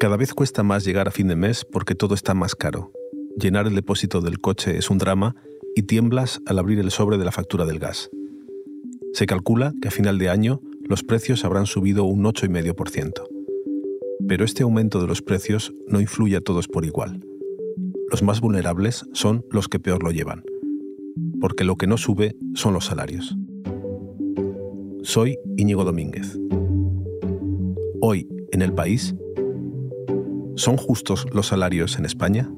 Cada vez cuesta más llegar a fin de mes porque todo está más caro. Llenar el depósito del coche es un drama y tiemblas al abrir el sobre de la factura del gas. Se calcula que a final de año los precios habrán subido un 8,5%. Pero este aumento de los precios no influye a todos por igual. Los más vulnerables son los que peor lo llevan, porque lo que no sube son los salarios. Soy Íñigo Domínguez. Hoy, en el país, ¿son justos los salarios en España?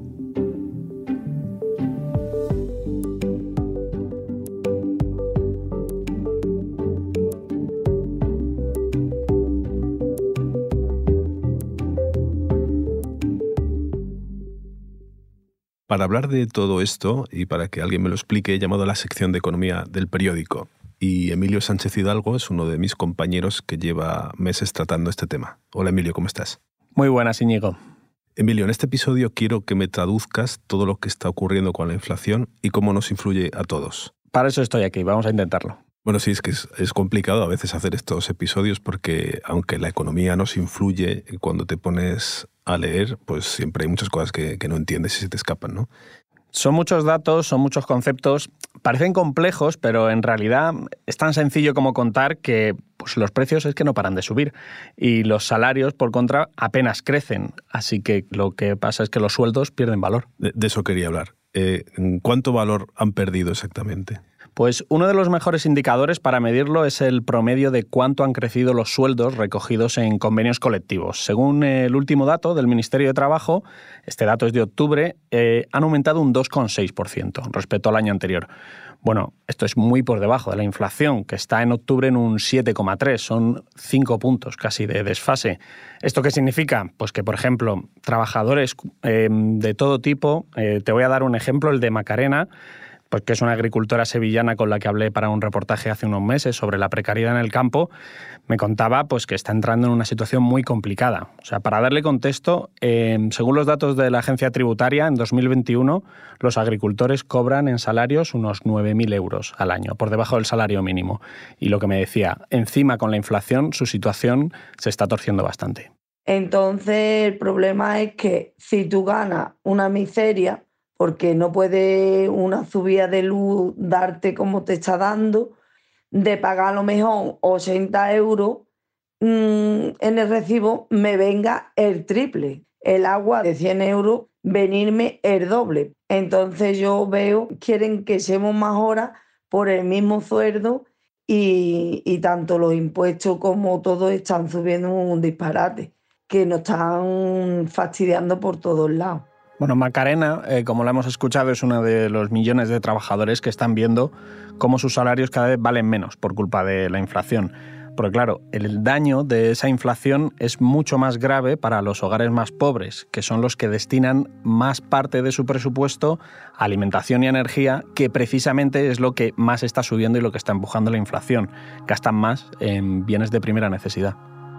Para hablar de todo esto y para que alguien me lo explique, he llamado a la sección de economía del periódico. Y Emilio Sánchez Hidalgo es uno de mis compañeros que lleva meses tratando este tema. Hola Emilio, ¿cómo estás? Muy buenas, Íñigo. Emilio, en este episodio quiero que me traduzcas todo lo que está ocurriendo con la inflación y cómo nos influye a todos. Para eso estoy aquí, vamos a intentarlo. Bueno, sí, es que es, complicado a veces hacer estos episodios porque aunque la economía nos influye, cuando te pones a leer, pues siempre hay muchas cosas que, no entiendes y se te escapan, ¿no? Son muchos datos, son muchos conceptos, parecen complejos, pero en realidad es tan sencillo como contar que pues, los precios es que no paran de subir y los salarios, por contra, apenas crecen. Así que lo que pasa es que los sueldos pierden valor. De, eso quería hablar. Eh, ¿Cuánto valor han perdido exactamente? Pues uno de los mejores indicadores para medirlo es el promedio de cuánto han crecido los sueldos recogidos en convenios colectivos. Según el último dato del Ministerio de Trabajo, este dato es de octubre, eh, han aumentado un 2,6% respecto al año anterior. Bueno, esto es muy por debajo de la inflación, que está en octubre en un 7,3, son 5 puntos casi de desfase. ¿Esto qué significa? Pues que, por ejemplo, trabajadores eh, de todo tipo, eh, te voy a dar un ejemplo, el de Macarena, pues que es una agricultora sevillana con la que hablé para un reportaje hace unos meses sobre la precariedad en el campo, me contaba pues, que está entrando en una situación muy complicada. O sea, para darle contexto, em, según los datos de la agencia tributaria, en 2021 los agricultores cobran en salarios unos 9.000 euros al año, por debajo del salario mínimo. Y lo que me decía, encima con la inflación su situación se está torciendo bastante. Entonces el problema es que si tú ganas una miseria, porque no puede una subida de luz darte como te está dando, de pagar a lo mejor 80 euros mm, en el recibo, me venga el triple. El agua de 100 euros, venirme el doble. Entonces yo veo, quieren que seamos más horas por el mismo sueldo y, y tanto los impuestos como todo están subiendo un disparate, que nos están fastidiando por todos lados. Bueno, Macarena, eh, como la hemos escuchado, es uno de los millones de trabajadores que están viendo cómo sus salarios cada vez valen menos por culpa de la inflación. Porque claro, el daño de esa inflación es mucho más grave para los hogares más pobres, que son los que destinan más parte de su presupuesto a alimentación y energía, que precisamente es lo que más está subiendo y lo que está empujando la inflación. Gastan más en bienes de primera necesidad.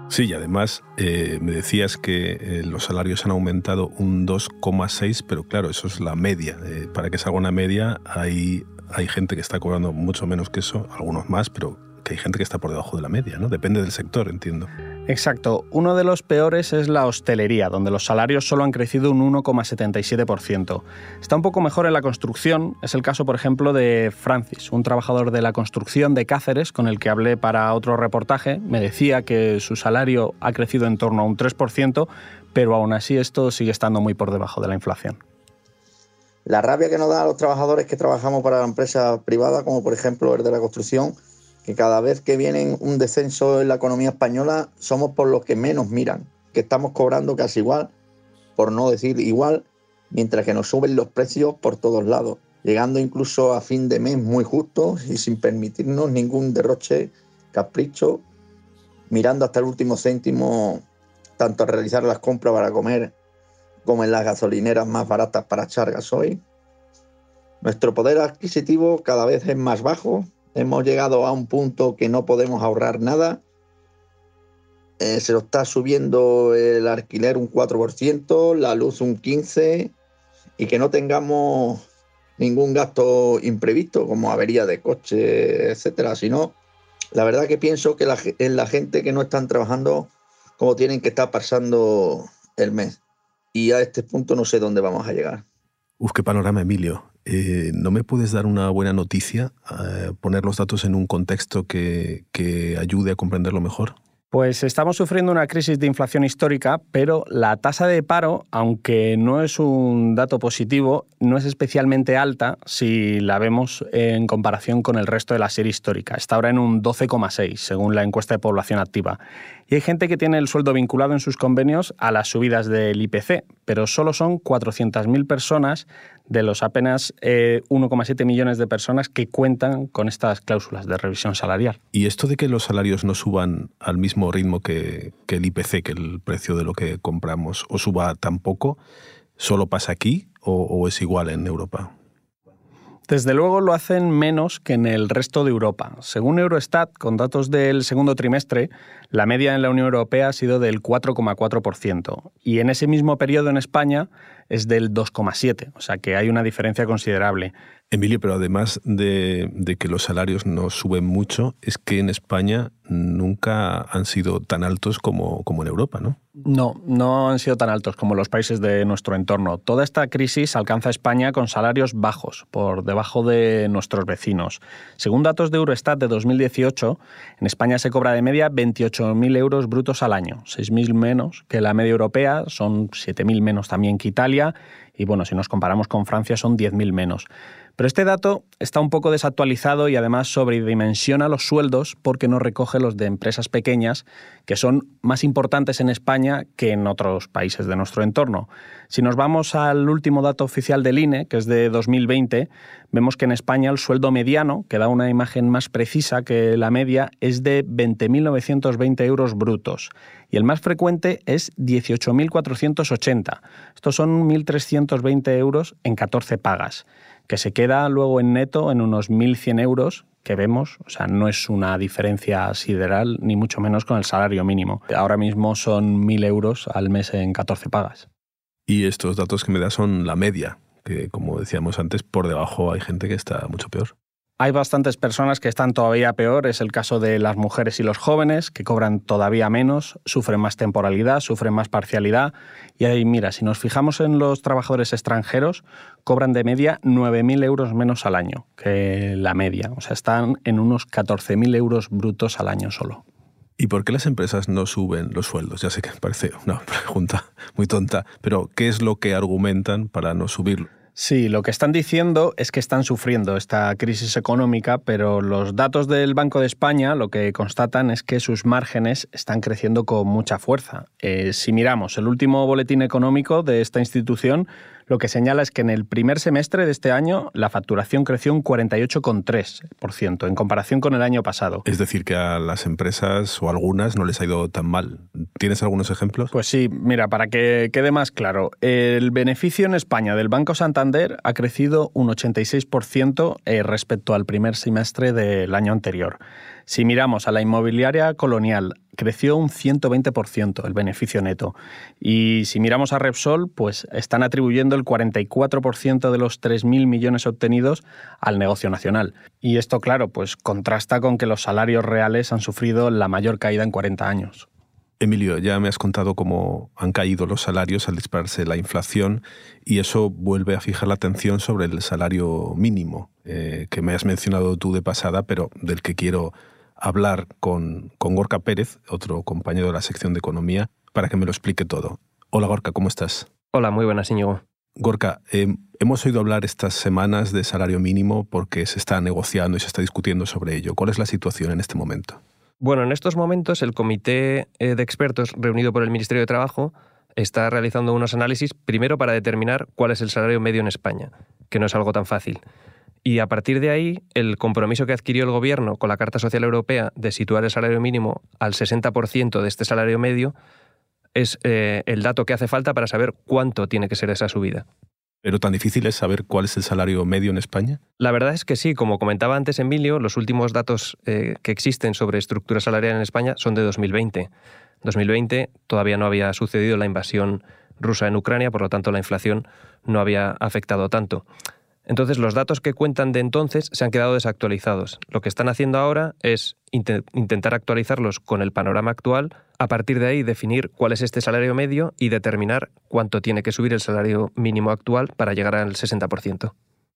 Sí, y además eh, me decías que eh, los salarios han aumentado un 2,6, pero claro, eso es la media. Eh, para que salga una media hay, hay gente que está cobrando mucho menos que eso, algunos más, pero que hay gente que está por debajo de la media, ¿no? Depende del sector, entiendo. Exacto. Uno de los peores es la hostelería, donde los salarios solo han crecido un 1,77%. Está un poco mejor en la construcción. Es el caso, por ejemplo, de Francis, un trabajador de la construcción de Cáceres, con el que hablé para otro reportaje. Me decía que su salario ha crecido en torno a un 3%, pero aún así esto sigue estando muy por debajo de la inflación. La rabia que nos da a los trabajadores que trabajamos para la empresa privada, como por ejemplo el de la construcción, que cada vez que viene un descenso en la economía española somos por los que menos miran, que estamos cobrando casi igual, por no decir igual, mientras que nos suben los precios por todos lados, llegando incluso a fin de mes muy justo y sin permitirnos ningún derroche, capricho, mirando hasta el último céntimo, tanto a realizar las compras para comer como en las gasolineras más baratas para echar gasoil. Nuestro poder adquisitivo cada vez es más bajo hemos llegado a un punto que no podemos ahorrar nada. Eh, se nos está subiendo el alquiler un 4%, la luz un 15% y que no tengamos ningún gasto imprevisto como avería de coche, etcétera, sino la verdad que pienso que la, la gente que no están trabajando como tienen que estar pasando el mes. Y a este punto no sé dónde vamos a llegar. Uf, panorama, Emilio. Eh, ¿No me puedes dar una buena noticia, eh, poner los datos en un contexto que, que ayude a comprenderlo mejor? Pues estamos sufriendo una crisis de inflación histórica, pero la tasa de paro, aunque no es un dato positivo, no es especialmente alta si la vemos en comparación con el resto de la serie histórica. Está ahora en un 12,6, según la encuesta de población activa. Y hay gente que tiene el sueldo vinculado en sus convenios a las subidas del IPC, pero solo son 400.000 personas de los apenas 1,7 eh, millones de personas que cuentan con estas cláusulas de revisión salarial. ¿Y esto de que los salarios no suban al mismo ritmo que, el IPC, que el precio de lo que compramos, o suba tan poco, solo pasa aquí o es igual en Europa? Desde luego lo hacen menos que en el resto de Europa. Según Eurostat, con datos del segundo trimestre, la media en la Unión Europea ha sido del 4,4% y en ese mismo periodo en España es del 2,7%, o sea que hay una diferencia considerable. Emilio, pero además de, que los salarios no suben mucho, es que en España nunca han sido tan altos como, como en Europa, ¿no? No, no han sido tan altos como los países de nuestro entorno. Toda esta crisis alcanza España con salarios bajos, por debajo de nuestros vecinos. Según datos de Eurostat de 2018, en España se cobra de media 28.000 euros brutos al año, 6.000 menos que la media europea, son 7.000 menos también que Italia, y bueno, si nos comparamos con Francia son 10.000 menos. Pero este dato está un poco desactualizado y además sobredimensiona los sueldos porque no recoge los de empresas pequeñas, que son más importantes en España que en otros países de nuestro entorno. Si nos vamos al último dato oficial del INE, que es de 2020, vemos que en España el sueldo mediano, que da una imagen más precisa que la media, es de 20.920 euros brutos y el más frecuente es 18.480. Estos son 1.320 euros en 14 pagas que se queda luego en neto en unos 1.100 euros que vemos, o sea, no es una diferencia sideral, ni mucho menos con el salario mínimo. Ahora mismo son 1.000 euros al mes en 14 pagas. Y estos datos que me da son la media, que como decíamos antes, por debajo hay gente que está mucho peor. Hay bastantes personas que están todavía peor, es el caso de las mujeres y los jóvenes, que cobran todavía menos, sufren más temporalidad, sufren más parcialidad. Y ahí, mira, si nos fijamos en los trabajadores extranjeros, cobran de media 9.000 euros menos al año que la media. O sea, están en unos 14.000 euros brutos al año solo. ¿Y por qué las empresas no suben los sueldos? Ya sé que parece una pregunta muy tonta, pero ¿qué es lo que argumentan para no subirlo? Sí, lo que están diciendo es que están sufriendo esta crisis económica, pero los datos del Banco de España lo que constatan es que sus márgenes están creciendo con mucha fuerza. Eh, si miramos el último boletín económico de esta institución, lo que señala es que en el primer semestre de este año la facturación creció un 48,3% en comparación con el año pasado. Es decir, que a las empresas o algunas no les ha ido tan mal. ¿Tienes algunos ejemplos? Pues sí, mira, para que quede más claro, el beneficio en España del Banco Santander ha crecido un 86% eh, respecto al primer semestre del año anterior. Si miramos a la inmobiliaria colonial, creció un 120% el beneficio neto. Y si miramos a Repsol, pues están atribuyendo el 44% de los 3.000 millones obtenidos al negocio nacional. Y esto, claro, pues contrasta con que los salarios reales han sufrido la mayor caída en 40 años. Emilio, ya me has contado cómo han caído los salarios al dispararse la inflación y eso vuelve a fijar la atención sobre el salario mínimo, eh, que me has mencionado tú de pasada, pero del que quiero hablar con, con Gorka Pérez, otro compañero de la sección de Economía, para que me lo explique todo. Hola Gorka, ¿cómo estás? Hola, muy buenas, Íñigo. Gorka, eh, hemos oído hablar estas semanas de salario mínimo porque se está negociando y se está discutiendo sobre ello. ¿Cuál es la situación en este momento? Bueno, en estos momentos el comité eh, de expertos reunido por el Ministerio de Trabajo está realizando unos análisis primero para determinar cuál es el salario medio en España, que no es algo tan fácil. Y a partir de ahí, el compromiso que adquirió el Gobierno con la Carta Social Europea de situar el salario mínimo al 60% de este salario medio es eh, el dato que hace falta para saber cuánto tiene que ser esa subida. ¿Pero tan difícil es saber cuál es el salario medio en España? La verdad es que sí. Como comentaba antes Emilio, los últimos datos eh, que existen sobre estructura salarial en España son de 2020. 2020 todavía no había sucedido la invasión rusa en Ucrania, por lo tanto la inflación no había afectado tanto. Entonces los datos que cuentan de entonces se han quedado desactualizados. Lo que están haciendo ahora es intentar actualizarlos con el panorama actual, a partir de ahí definir cuál es este salario medio y determinar cuánto tiene que subir el salario mínimo actual para llegar al 60%.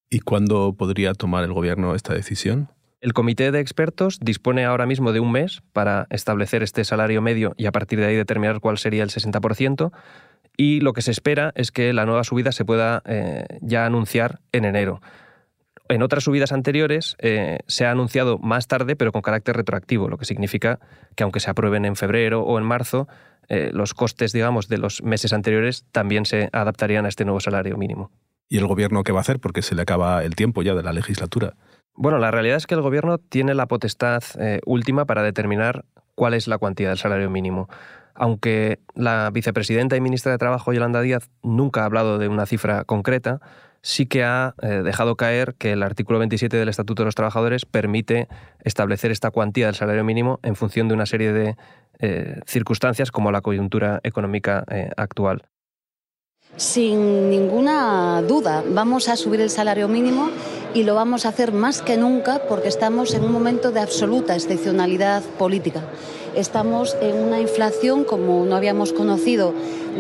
¿Y cuándo podría tomar el Gobierno esta decisión? El comité de expertos dispone ahora mismo de un mes para establecer este salario medio y a partir de ahí determinar cuál sería el 60% y lo que se espera es que la nueva subida se pueda eh, ya anunciar en enero. En otras subidas anteriores eh, se ha anunciado más tarde, pero con carácter retroactivo, lo que significa que aunque se aprueben en febrero o en marzo, eh, los costes, digamos, de los meses anteriores también se adaptarían a este nuevo salario mínimo. ¿Y el gobierno qué va a hacer? Porque se le acaba el tiempo ya de la legislatura. Bueno, la realidad es que el gobierno tiene la potestad última para determinar cuál es la cuantía del salario mínimo aunque la vicepresidenta y ministra de Trabajo, Yolanda Díaz, nunca ha hablado de una cifra concreta, sí que ha eh, dejado caer que el artículo 27 del Estatuto de los Trabajadores permite establecer esta cuantía del salario mínimo en función de una serie de eh, circunstancias como la coyuntura económica eh, actual. Sin ninguna duda, vamos a subir el salario mínimo y lo vamos a hacer más que nunca porque estamos en un momento de absoluta excepcionalidad política. Estamos en una inflación como no habíamos conocido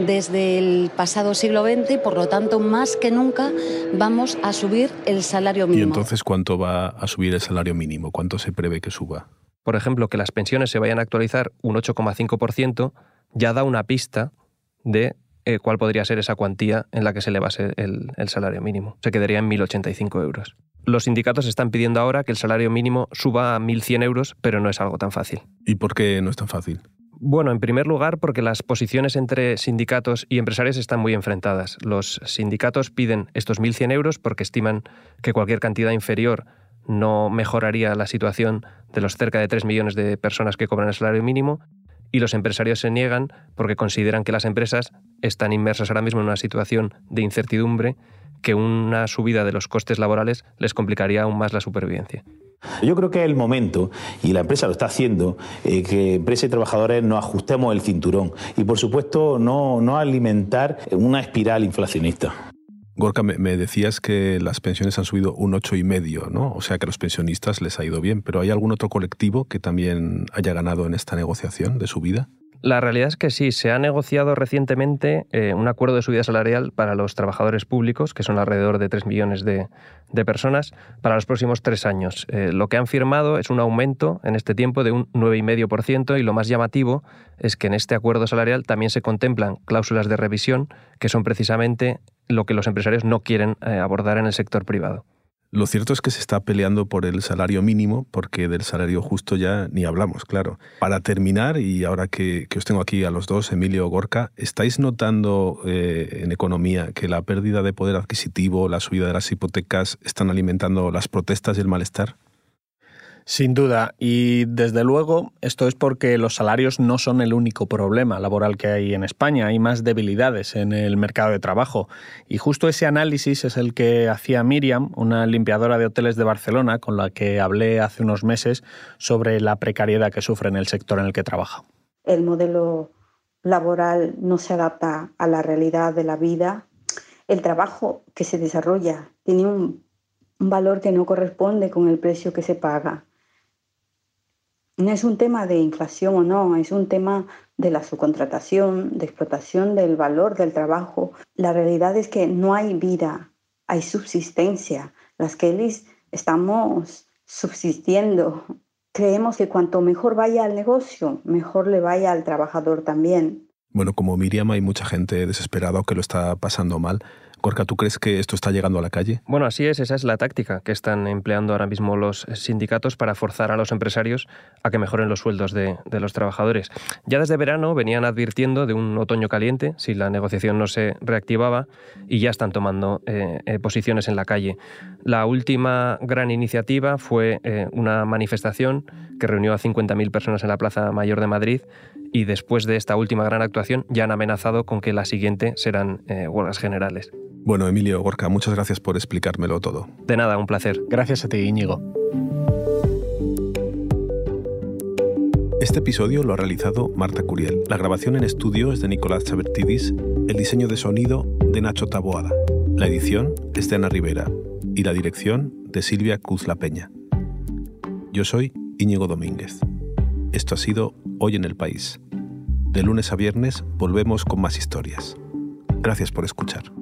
desde el pasado siglo XX y por lo tanto más que nunca vamos a subir el salario mínimo. ¿Y entonces cuánto va a subir el salario mínimo? ¿Cuánto se prevé que suba? Por ejemplo, que las pensiones se vayan a actualizar un 8,5% ya da una pista de eh, cuál podría ser esa cuantía en la que se le base el, el salario mínimo. Se quedaría en 1.085 euros. Los sindicatos están pidiendo ahora que el salario mínimo suba a 1.100 euros, pero no es algo tan fácil. ¿Y por qué no es tan fácil? Bueno, en primer lugar, porque las posiciones entre sindicatos y empresarios están muy enfrentadas. Los sindicatos piden estos 1.100 euros porque estiman que cualquier cantidad inferior no mejoraría la situación de los cerca de 3 millones de personas que cobran el salario mínimo y los empresarios se niegan porque consideran que las empresas están inmersas ahora mismo en una situación de incertidumbre que una subida de los costes laborales les complicaría aún más la supervivencia. Yo creo que es el momento, y la empresa lo está haciendo, eh, que empresa y trabajadores nos ajustemos el cinturón y, por supuesto, no, no alimentar una espiral inflacionista. Gorka, me, decías que las pensiones han subido un ocho y medio, ¿no? O sea que a los pensionistas les ha ido bien, pero ¿hay algún otro colectivo que también haya ganado en esta negociación de subida? La realidad es que sí, se ha negociado recientemente eh, un acuerdo de subida salarial para los trabajadores públicos, que son alrededor de 3 millones de, personas, para los próximos tres años. Eh, lo que han firmado es un aumento en este tiempo de un 9,5% y lo más llamativo es que en este acuerdo salarial también se contemplan cláusulas de revisión, que son precisamente lo que los empresarios no quieren eh, abordar en el sector privado. Lo cierto es que se está peleando por el salario mínimo, porque del salario justo ya ni hablamos, claro. Para terminar, y ahora que, os tengo aquí a los dos, Emilio Gorka, ¿estáis notando eh, en economía que la pérdida de poder adquisitivo, la subida de las hipotecas, están alimentando las protestas y el malestar? Sin duda, y desde luego esto es porque los salarios no son el único problema laboral que hay en España, hay más debilidades en el mercado de trabajo. Y justo ese análisis es el que hacía Miriam, una limpiadora de hoteles de Barcelona, con la que hablé hace unos meses sobre la precariedad que sufre en el sector en el que trabaja. El modelo laboral no se adapta a la realidad de la vida. El trabajo que se desarrolla tiene un valor que no corresponde con el precio que se paga no es un tema de inflación o no, es un tema de la subcontratación, de explotación del valor del trabajo. La realidad es que no hay vida, hay subsistencia. Las Kellys estamos subsistiendo. Creemos que cuanto mejor vaya al negocio, mejor le vaya al trabajador también. Bueno, como Miriam, hay mucha gente desesperada que lo está pasando mal. Corca, ¿tú crees que esto está llegando a la calle? Bueno, así es, esa es la táctica que están empleando ahora mismo los sindicatos para forzar a los empresarios a que mejoren los sueldos de, los trabajadores. Ya desde verano venían advirtiendo de un otoño caliente si la negociación no se reactivaba y ya están tomando eh, eh, posiciones en la calle. La última gran iniciativa fue eh, una manifestación que reunió a 50.000 personas en la Plaza Mayor de Madrid y después de esta última gran actuación ya han amenazado con que la siguiente serán huelgas generales. Bueno, Emilio Gorka, muchas gracias por explicármelo todo. De nada, un placer. Gracias a ti, Íñigo. Este episodio lo ha realizado Marta Curiel. La grabación en estudio es de Nicolás Chabertidis, el diseño de sonido de Nacho Taboada. La edición es de Ana Rivera. y la dirección de Silvia Cuzla Peña. Yo soy Íñigo Domínguez. Esto ha sido Hoy en el País. De lunes a viernes volvemos con más historias. Gracias por escuchar.